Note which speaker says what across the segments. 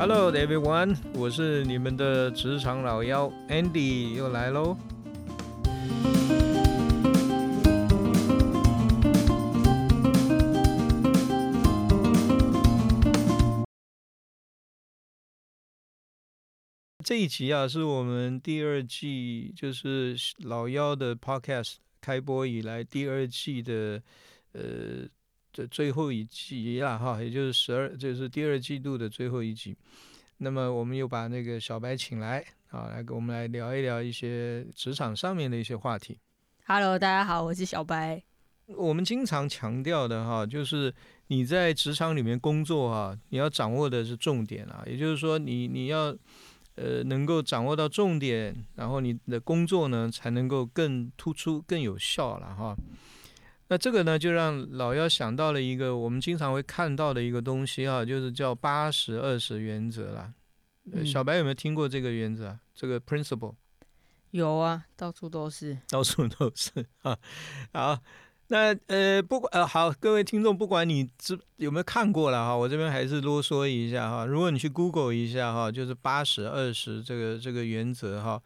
Speaker 1: Hello everyone，我是你们的职场老妖 Andy 又来喽。这一集啊，是我们第二季，就是老妖的 Podcast 开播以来第二季的呃的最后一集了，哈，也就是十二，就是第二季度的最后一集。那么我们又把那个小白请来啊，来跟我们来聊一聊一些职场上面的一些话题。
Speaker 2: Hello，大家好，我是小白。
Speaker 1: 我们经常强调的哈，就是你在职场里面工作啊，你要掌握的是重点啊，也就是说你你要呃能够掌握到重点，然后你的工作呢才能够更突出、更有效了哈。那这个呢，就让老妖想到了一个我们经常会看到的一个东西啊，就是叫八十二十原则啦。小白有没有听过这个原则啊？这个 principle？
Speaker 2: 有啊，到处都是。
Speaker 1: 到处都是啊。好，那呃，不管呃，好，各位听众，不管你知有没有看过了哈，我这边还是啰嗦一下哈。如果你去 Google 一下哈，就是八十二十这个这个原则哈，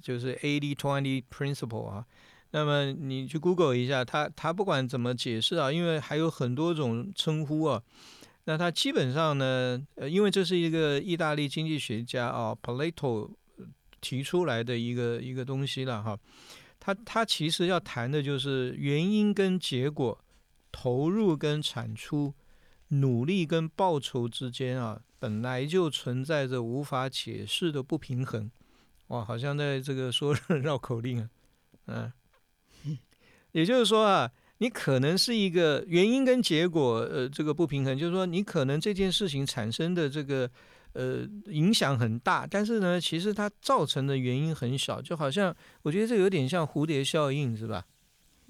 Speaker 1: 就是 eighty twenty principle 啊。那么你去 Google 一下，它它不管怎么解释啊，因为还有很多种称呼啊。那它基本上呢，呃，因为这是一个意大利经济学家啊，Plato 提出来的一个一个东西了哈。他他其实要谈的就是原因跟结果、投入跟产出、努力跟报酬之间啊，本来就存在着无法解释的不平衡。哇，好像在这个说 绕口令啊，嗯，也就是说啊，你可能是一个原因跟结果，呃，这个不平衡，就是说你可能这件事情产生的这个呃影响很大，但是呢，其实它造成的原因很小，就好像我觉得这有点像蝴蝶效应，是吧？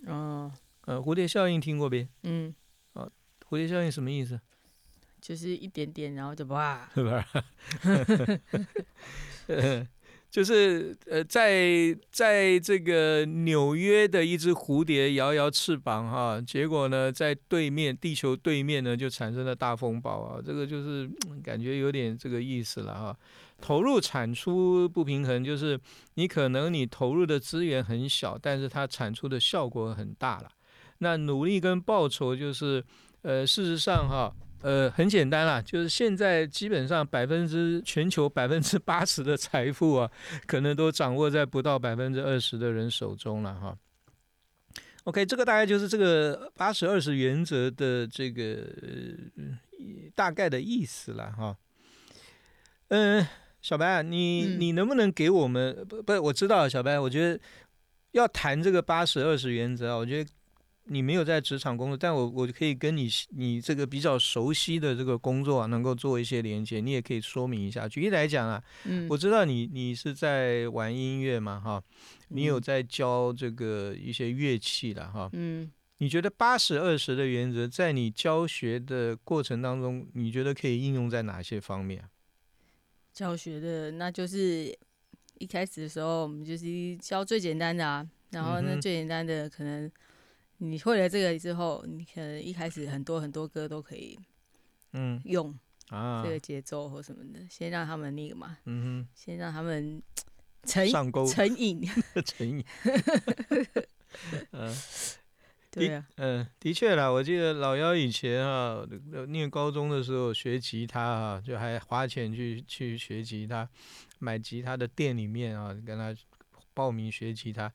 Speaker 2: 嗯
Speaker 1: 呃，蝴蝶效应听过没？
Speaker 2: 嗯，哦
Speaker 1: 蝴蝶效应什么意思？
Speaker 2: 就是一点点，然后就哇，
Speaker 1: 是吧？就是呃，在在这个纽约的一只蝴蝶摇摇翅膀哈，结果呢，在对面地球对面呢就产生了大风暴啊，这个就是感觉有点这个意思了哈。投入产出不平衡，就是你可能你投入的资源很小，但是它产出的效果很大了。那努力跟报酬就是，呃，事实上哈，呃，很简单啦，就是现在基本上百分之全球百分之八十的财富啊，可能都掌握在不到百分之二十的人手中了哈。OK，这个大概就是这个八十二十原则的这个、呃、大概的意思了哈。嗯、小白啊，你
Speaker 2: 嗯
Speaker 1: 你能不能给我们不不？我知道，小白，我觉得要谈这个八十二十原则啊，我觉得你没有在职场工作，但我我可以跟你你这个比较熟悉的这个工作啊，能够做一些连接，你也可以说明一下。举例来讲啊，
Speaker 2: 嗯，
Speaker 1: 我知道你你是在玩音乐嘛，哈，你有
Speaker 2: 嗯
Speaker 1: 在教这个一些乐器的哈。
Speaker 2: 嗯，
Speaker 1: 你觉得八十二十的原则在你教学的过程当中，你觉得可以应用在哪些方面啊？
Speaker 2: 教学的那就是一开始的时候，我们就是教最简单的啊，然后那最简单的可能你会了这个之后，你可能一开始很多很多歌都可以
Speaker 1: 嗯
Speaker 2: 用
Speaker 1: 啊
Speaker 2: 这，个节奏或什么的，先让他们那个嘛，
Speaker 1: 嗯
Speaker 2: 先让他们 成
Speaker 1: 哼，上钩
Speaker 2: 成瘾，
Speaker 1: 成瘾。嗯
Speaker 2: 对啊，
Speaker 1: 嗯，的确啦，我记得老幺以前啊，呃念高中的时候学吉他啊，就还花钱去去学吉他，买吉他的店里面啊，跟他报名学吉他。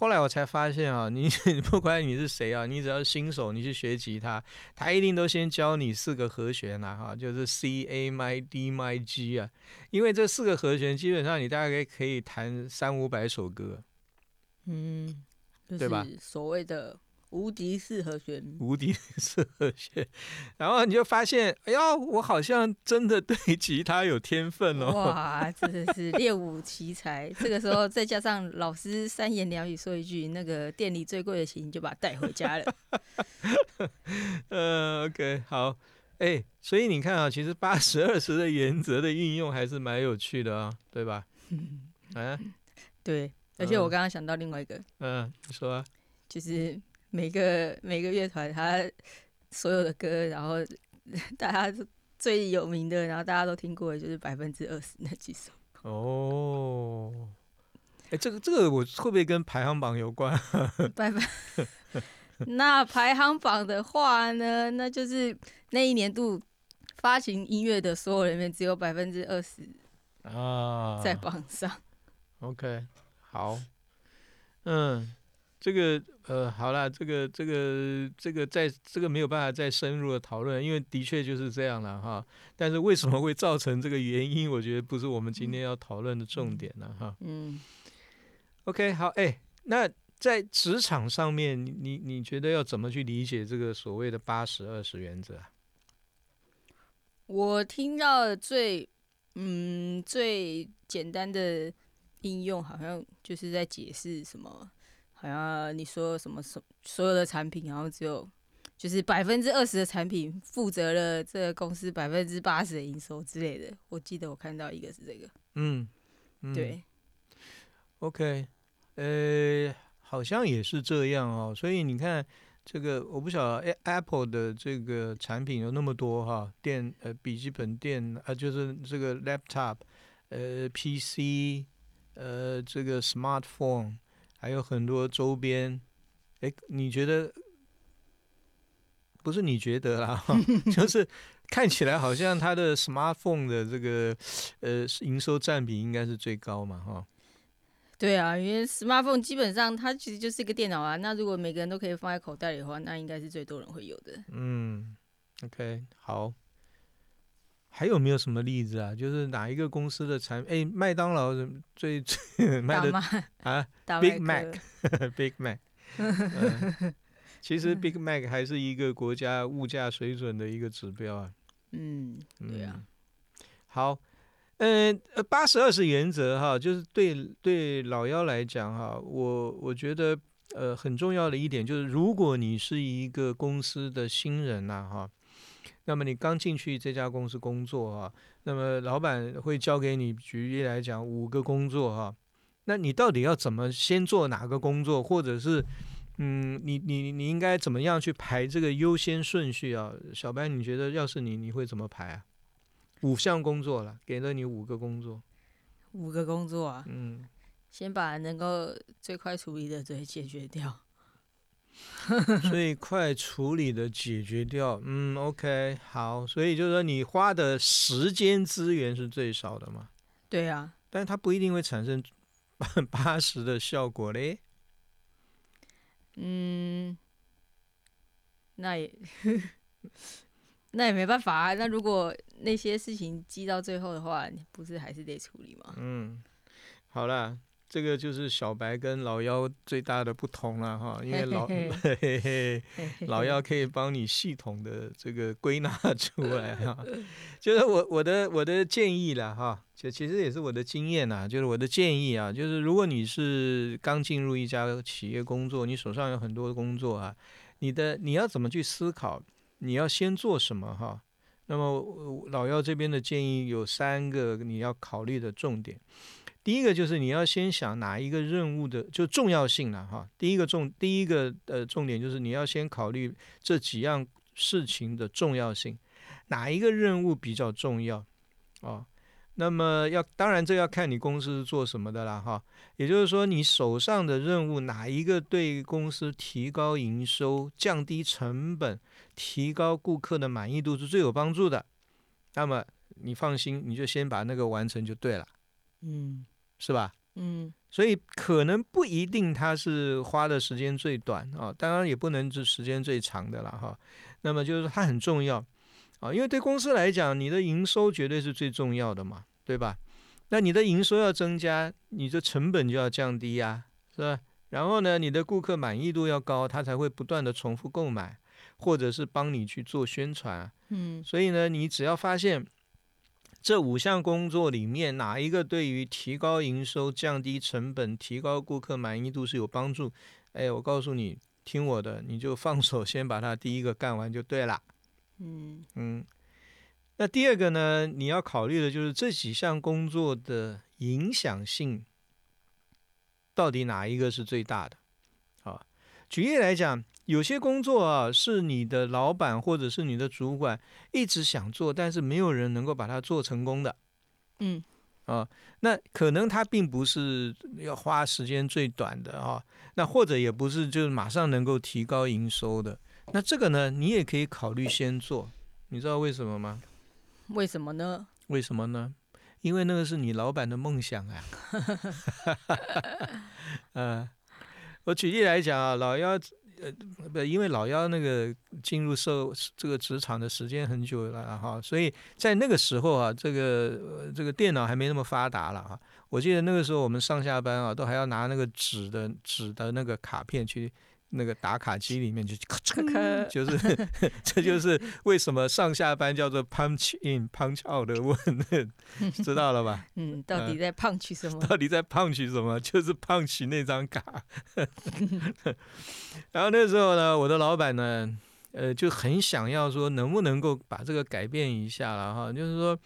Speaker 1: 后来我才发现啊，你不管你是谁啊，你只要是新手，你去学吉他，他一定都先教你四个和弦啦，哈，就是 C A m y D m y G 啊，因为这四个和弦基本上你大概可以弹三五百首歌，
Speaker 2: 嗯，
Speaker 1: 对吧？
Speaker 2: 所谓的无敌四和弦，
Speaker 1: 无敌四和弦，然后你就发现，哎呀，我好像真的对吉他有天分哦。
Speaker 2: 哇，真的是练武奇才。这个时候再加上老师三言两语说一句，那个店里最贵的琴就把它带回家了。
Speaker 1: 呃，OK，好，哎，所以你看啊，其实八十二十的原则的运用还是蛮有趣的啊，对吧？啊，
Speaker 2: 对，而且我
Speaker 1: 嗯
Speaker 2: 刚刚想到另外一个，
Speaker 1: 嗯，你说啊，
Speaker 2: 就是每个每个乐团他所有的歌，然后 大家最有名的，然后大家都听过的就是百分之二十那几首。
Speaker 1: 哦，哎，这个这个我会不会跟排行榜有关？
Speaker 2: 百分 那排行榜的话呢，那就是那一年度发行音乐的所有人里面，只有百分之二十
Speaker 1: 啊，
Speaker 2: 在榜上。
Speaker 1: OK，好，嗯，这个呃，好啦，这个这个这个在这个没有办法再深入的讨论，因为的确就是这样了哈。但是为什么会造成这个原因，我觉得不是我们今天要讨论的重点了哈。
Speaker 2: 嗯
Speaker 1: ，OK，好，哎，那在职场上面，你你你觉得要怎么去理解这个所谓的八十二十原则啊？
Speaker 2: 我听到最嗯最简单的应用，好像就是在解释什么，好像你说什么所所有的产品，然后只有就是百分之二十的产品负责了这个公司百分之八十的营收之类的。我记得我看到一个是这个，
Speaker 1: 嗯，嗯
Speaker 2: 对
Speaker 1: ，OK，呃，好像也是这样哦。所以你看，这个我不晓得，A-，Apple 的这个产品有那么多哈，电呃笔记本电啊、呃，就是这个 laptop，呃 PC，呃这个 smartphone，还有很多周边。哎，你觉得？不是你觉得啦，就是看起来好像它的 smartphone 的这个呃营收占比应该是最高嘛，哈。
Speaker 2: 对啊，因为 smartphone 基本上它其实就是一个电脑啊。那如果每个人都可以放在口袋里的话，那应该是最多人会有的。
Speaker 1: 嗯，OK，好。还有没有什么例子啊？就是哪一个公司的产哎，麦当劳最最 卖的啊，Big
Speaker 2: Mac，Big
Speaker 1: Mac，嗯其实 Big Mac 还是一个国家物价水准的一个指标啊。
Speaker 2: 嗯，对啊
Speaker 1: 嗯，好，嗯，呃，八十二是原则哈，就是对对老幺来讲哈，我我觉得呃很重要的一点就是，如果你是一个公司的新人呐、哈，那么你刚进去这家公司工作啊，那么老板会交给你，举例来讲五个工作哈，那你到底要怎么先做哪个工作，或者是嗯，你你你应该怎么样去排这个优先顺序啊？小白，你觉得要是你，你会怎么排啊？五项工作了，给了你五个工作，
Speaker 2: 五个工作啊，
Speaker 1: 嗯，
Speaker 2: 先把能够最快处理的给解决掉。
Speaker 1: 最快处理的解决掉，嗯，OK，好，所以就是说你花的时间资源是最少的嘛，
Speaker 2: 对啊，
Speaker 1: 但是它不一定会产生 八十的效果嘞。
Speaker 2: 嗯，那也 那也没办法啊。那如果那些事情积到最后的话，你不是还是得处理吗？
Speaker 1: 嗯，好啦，这个就是小白跟老幺最大的不同了哈，因为老
Speaker 2: 嘿
Speaker 1: 嘿嘿 嘿老幺可以帮你系统的这个归纳 出来哈，就是我我的我的建议了哈，就其实也是我的经验呐，就是我的建议啊，就是如果你是刚进入一家企业工作，你手上有很多工作啊，你的你要怎么去思考，你要先做什么哈？那么呃老幺这边的建议有三个你要考虑的重点。第一个就是你要先想哪一个任务的就重要性了哈。第一个重第一个呃重点就是你要先考虑这几样事情的重要性，哪一个任务比较重要啊？那么要当然这要看你公司是做什么的啦哈。也就是说你手上的任务哪一个对公司提高营收、降低成本、提高顾客的满意度是最有帮助的，那么你放心，你就先把那个完成就对了。
Speaker 2: 嗯
Speaker 1: 是吧？
Speaker 2: 嗯
Speaker 1: 所以可能不一定他是花的时间最短啊，当然也不能是时间最长的了哈。那么就是它很重要啊，因为对公司来讲，你的营收绝对是最重要的嘛，对吧？那你的营收要增加，你的成本就要降低呀、是吧？然后呢，你的顾客满意度要高，他才会不断的重复购买，或者是帮你去做宣传啊。
Speaker 2: 嗯
Speaker 1: 所以呢，你只要发现这五项工作里面哪一个对于提高营收、降低成本、提高顾客满意度是有帮助，哎，我告诉你，听我的，你就放手先把它第一个干完就对了。
Speaker 2: 嗯
Speaker 1: 嗯，那第二个呢，你要考虑的就是这几项工作的影响性，到底哪一个是最大的？啊，举例来讲，有些工作啊，是你的老板或者是你的主管一直想做，但是没有人能够把它做成功的。
Speaker 2: 嗯，
Speaker 1: 啊，那可能他并不是要花时间最短的啊，那或者也不是就是马上能够提高营收的。那这个呢，你也可以考虑先做。你知道为什么吗？
Speaker 2: 为什么呢？
Speaker 1: 为什么呢？因为那个是你老板的梦想啊。嗯，我举例来讲啊，老幺呃不，因为老幺那个进入社这个职场的时间很久了哈，所以在那个时候啊，这个这个电脑还没那么发达了哈。我记得那个时候我们上下班啊，都还要拿那个纸的纸的那个卡片去。那个打卡机里面就咔嚓，就是 这就是为什么上下班叫做 punch in punch out 的问，知道了吧？
Speaker 2: 嗯，到底在 punch 什么？
Speaker 1: 到底在 punch 什么？就是 punch 那张卡。然后那时候呢，我的老板呢。呃，就很想要说，能不能够把这个改变一下了哈？就是说，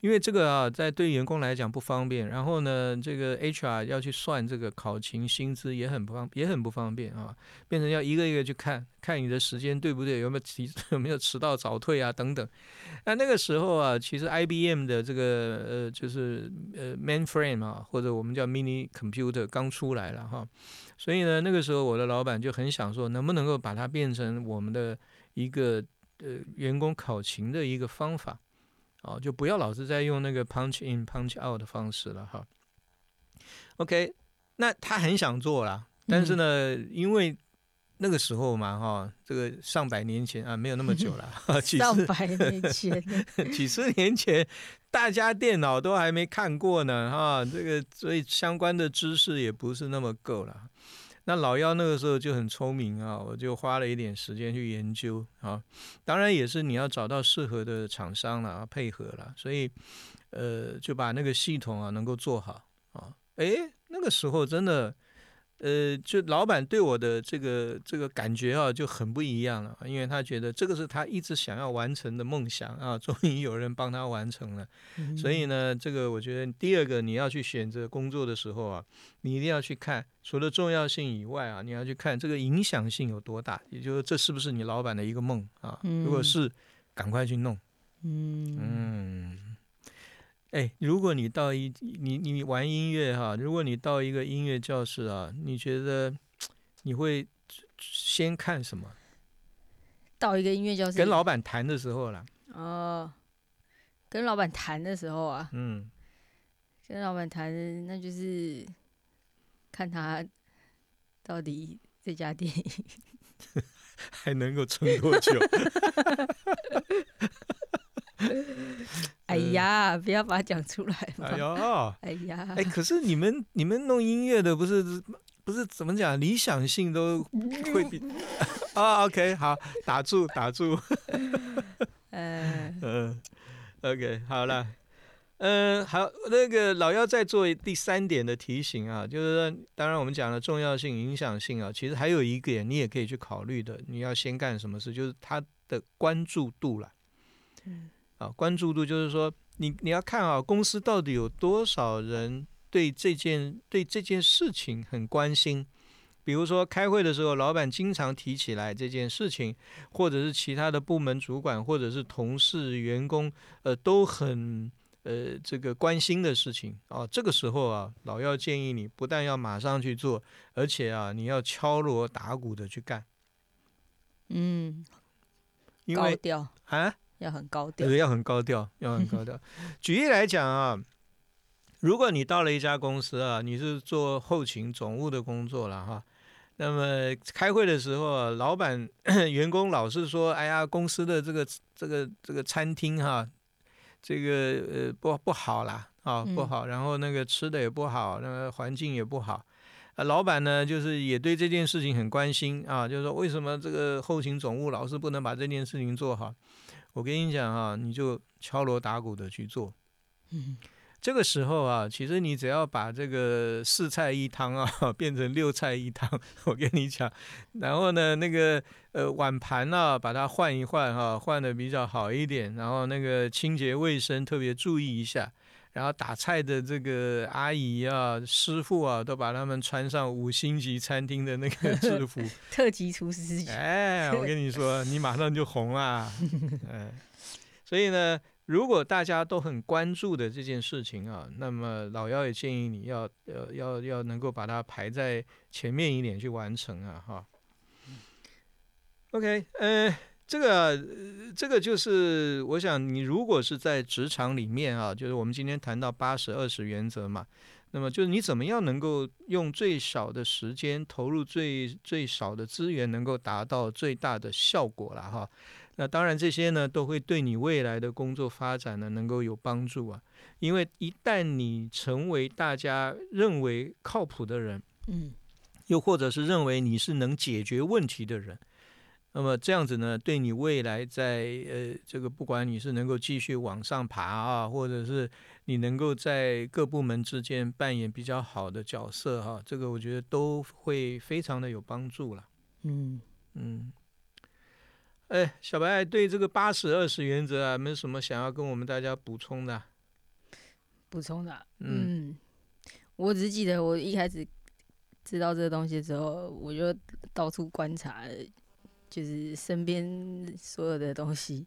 Speaker 1: 因为这个啊，在对员工来讲不方便，然后呢，这个 HR 要去算这个考勤薪资也很不方，也很不方便啊，变成要一个一个去看看你的时间对不对，有没有迟 有没有迟到早退啊等等。那那个时候啊，其实 IBM 的这个呃，就是呃 mainframe 啊，或者我们叫 mini computer 刚出来了哈。所以呢，那个时候我的老板就很想说，能不能够把它变成我们的一个呃员工考勤的一个方法，哦，就不要老是在用那个 punch in punch out 的方式了哈。OK，那他很想做啦，但是呢，因为那个时候嘛哈，这个上百年前啊，没有那么久了，
Speaker 2: 上百年前，
Speaker 1: 几十年前。大家电脑都还没看过呢，哈，这个所以相关的知识也不是那么够了。那老妖那个时候就很聪明啊，我就花了一点时间去研究啊。当然也是你要找到适合的厂商了，配合了，所以呃就把那个系统啊能够做好啊。诶，那个时候真的。呃，就老板对我的这个这个感觉啊，就很不一样了，因为他觉得这个是他一直想要完成的梦想啊，终于有人帮他完成了。所以呢，这个我觉得第二个你要去选择工作的时候啊，你一定要去看，除了重要性以外啊，你要去看这个影响性有多大，也就是这是不是你老板的一个梦啊？如果是，赶快去弄。嗯嗯。哎，如果你到一你你玩音乐哈，如果你到一个音乐教室啊，你觉得你会先看什么？
Speaker 2: 到一个音乐教室，
Speaker 1: 跟老板谈的时候啦。
Speaker 2: 哦，跟老板谈的时候啊，嗯，跟老板谈，那就是看他到底这家店
Speaker 1: 还能够撑多久。
Speaker 2: 哎呀，不要把它讲出来嘛！哎
Speaker 1: 呀，
Speaker 2: 哎呀，
Speaker 1: 哎，可是你们你们弄音乐的不是不是怎么讲？理想性都 会比 啊？OK，好，打住打住。嗯嗯，OK，好了，嗯，好，那个老幺再做第三点的提醒啊，就是说，当然我们讲了重要性、影响性啊，其实还有一个点你也可以去考虑的，你要先干什么事，就是他的关注度了。嗯。啊，关注度就是说，你你要看啊，公司到底有多少人对这件对这件事情很关心。比如说开会的时候，老板经常提起来这件事情，或者是其他的部门主管，或者是同事、员工，呃，都很呃这个关心的事情啊。这个时候啊，老要建议你不但要马上去做，而且啊，你要敲锣打鼓的去干。
Speaker 2: 嗯，
Speaker 1: 因
Speaker 2: 为
Speaker 1: 啊。
Speaker 2: 要很高调，
Speaker 1: 要很高调，要很高调。举例来讲啊，如果你到了一家公司啊，你是做后勤总务的工作了哈，那么开会的时候，老板 员工老是说，哎呀，公司的这个这个这个餐厅哈，这个呃不不好啦，啊不好，然后那个吃的也不好，那个环境也不好。啊，老板呢，就是也对这件事情很关心啊，就是说为什么这个后勤总务老是不能把这件事情做好？我跟你讲哈，你就敲锣打鼓的去做。嗯，这个时候啊，其实你只要把这个四菜一汤啊 变成六菜一汤，我跟你讲，然后呢，那个呃碗盘呢，把它换一换哈，换的比较好一点，然后那个清洁卫生特别注意一下，然后打菜的这个阿姨啊、师傅啊，都把他们穿上五星级餐厅的那个制 服，
Speaker 2: 特级厨师。
Speaker 1: 哎，我跟你说，你马上就红了。嗯，所以呢，如果大家都很关注的这件事情啊，那么老妖也建议你要要要要能够把它排在前面一点去完成啊，哈。OK，呃。这个这个就是我想，你如果是在职场里面啊，就是我们今天谈到八十二十原则嘛，那么就是你怎么样能够用最少的时间投入最最少的资源，能够达到最大的效果了哈。那当然这些呢都会对你未来的工作发展呢能够有帮助啊，因为一旦你成为大家认为靠谱的人，
Speaker 2: 嗯，
Speaker 1: 又或者是认为你是能解决问题的人。那么这样子呢，对你未来在呃这个不管你是能够继续往上爬啊，或者是你能够在各部门之间扮演比较好的角色哈，这个我觉得都会非常的有帮助了。
Speaker 2: 嗯
Speaker 1: 嗯。哎，小白对这个八十二十原则啊，没有什么想要跟我们大家补充的？
Speaker 2: 补充的，嗯，我只记得我一开始知道这个东西之后，我就到处观察。就是身边所有的东西，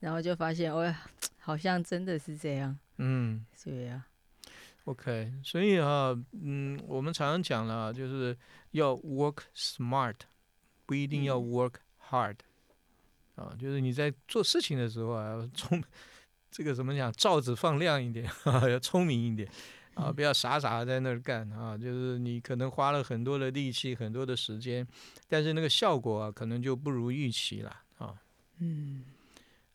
Speaker 2: 然后就发现，哦，好像真的是这样。
Speaker 1: 嗯，
Speaker 2: 对呀。
Speaker 1: OK，所以啊，嗯，我们常常讲了，就是要 work smart，不一定要 work hard。啊，就是你在做事情的时候啊，聪 这个怎么讲，罩子放亮一点，要聪明一点。啊，不要傻傻的在那儿干啊！就是你可能花了很多的力气、很多的时间，但是那个效果啊，可能就不如预期了啊。
Speaker 2: 嗯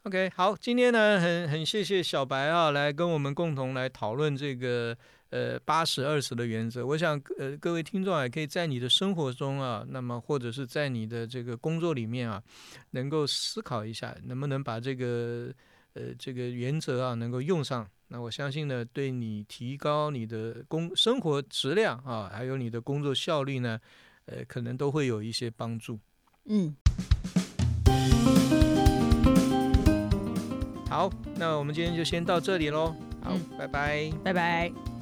Speaker 1: ，OK，好，今天呢，很很谢谢小白啊，来跟我们共同来讨论这个呃八十二十的原则。我想呃各位听众也可以在你的生活中啊，那么或者是在你的这个工作里面啊，能够思考一下，能不能把这个呃这个原则啊，能够用上。那我相信呢，对你提高你的工生活质量啊，还有你的工作效率呢，呃，可能都会有一些帮助。
Speaker 2: 嗯。
Speaker 1: 好，那我们今天就先到这里喽。好，拜拜，
Speaker 2: 拜拜。